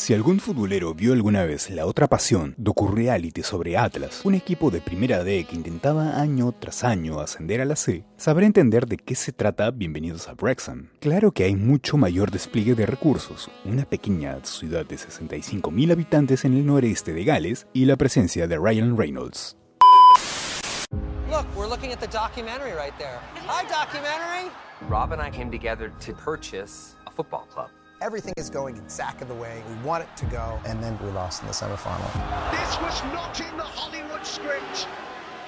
Si algún futbolero vio alguna vez La Otra Pasión, docu-reality sobre Atlas, un equipo de primera D que intentaba año tras año ascender a la C, sabrá entender de qué se trata Bienvenidos a Wrexham. Claro que hay mucho mayor despliegue de recursos, una pequeña ciudad de 65.000 habitantes en el noreste de Gales y la presencia de Ryan Reynolds. Look, we're looking at the documentary right there. Hi, documentary. Rob and I came together to purchase a football club. Everything is going exactly the way we want it to go. And then we lost in the semifinal. This was not in the Hollywood script.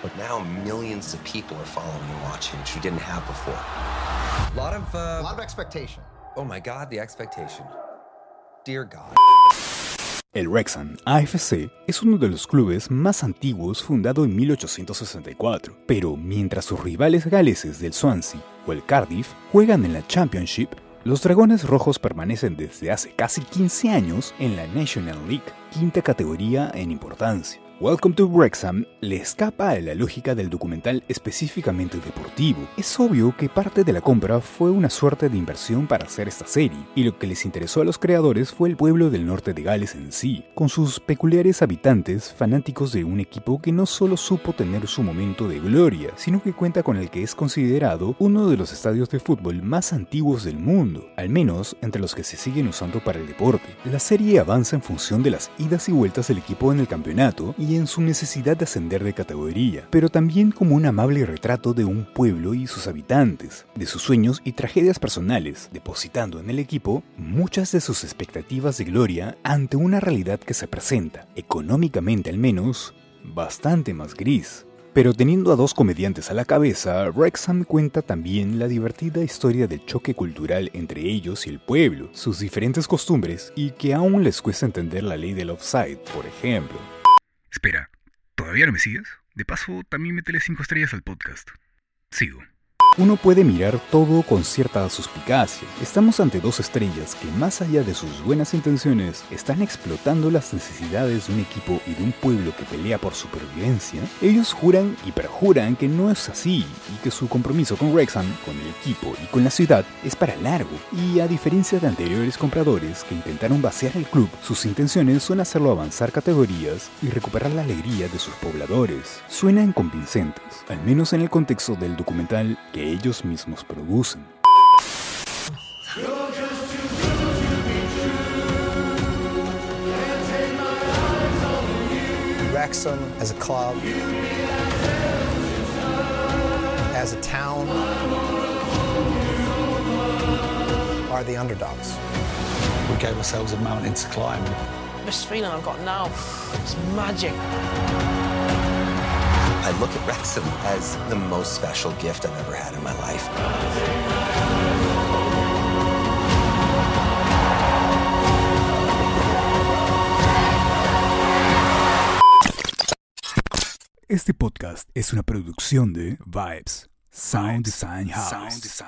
But now millions of people are following and watching, which we didn't have before. A lot of, uh, A lot of expectation. oh my God, the expectation. Dear God. El Wrexham AFC es uno de los clubes más antiguos fundado en 1864, pero mientras sus rivales galeses del Swansea o el Cardiff juegan en la Championship, los Dragones Rojos permanecen desde hace casi 15 años en la National League, quinta categoría en importancia. Welcome to Wrexham le escapa a la lógica del documental específicamente deportivo. Es obvio que parte de la compra fue una suerte de inversión para hacer esta serie, y lo que les interesó a los creadores fue el pueblo del norte de Gales en sí, con sus peculiares habitantes fanáticos de un equipo que no solo supo tener su momento de gloria, sino que cuenta con el que es considerado uno de los estadios de fútbol más antiguos del mundo, al menos entre los que se siguen usando para el deporte. La serie avanza en función de las idas y vueltas del equipo en el campeonato y en su necesidad de ascender de categoría, pero también como un amable retrato de un pueblo y sus habitantes, de sus sueños y tragedias personales, depositando en el equipo muchas de sus expectativas de gloria ante una realidad que se presenta, económicamente al menos, bastante más gris. Pero teniendo a dos comediantes a la cabeza, Wrexham cuenta también la divertida historia del choque cultural entre ellos y el pueblo, sus diferentes costumbres y que aún les cuesta entender la ley del offside, por ejemplo. Espera, ¿todavía no me sigues? De paso, también métele 5 estrellas al podcast. Sigo. Uno puede mirar todo con cierta suspicacia. Estamos ante dos estrellas que, más allá de sus buenas intenciones, están explotando las necesidades de un equipo y de un pueblo que pelea por supervivencia. Ellos juran y perjuran que no es así y que su compromiso con Wrexham, con el equipo y con la ciudad es para largo. Y a diferencia de anteriores compradores que intentaron vaciar el club, sus intenciones son hacerlo avanzar categorías y recuperar la alegría de sus pobladores. Suenan convincentes, al menos en el contexto del documental que ellos mismos producen. Wrexham as a club, as a town, are the underdogs. We gave ourselves a mountain to climb. This feeling I've got now, it's magic. I look at Wrexham as the most special gift I've ever had in my life. Este podcast es una producción de Vibes, Sound Design House.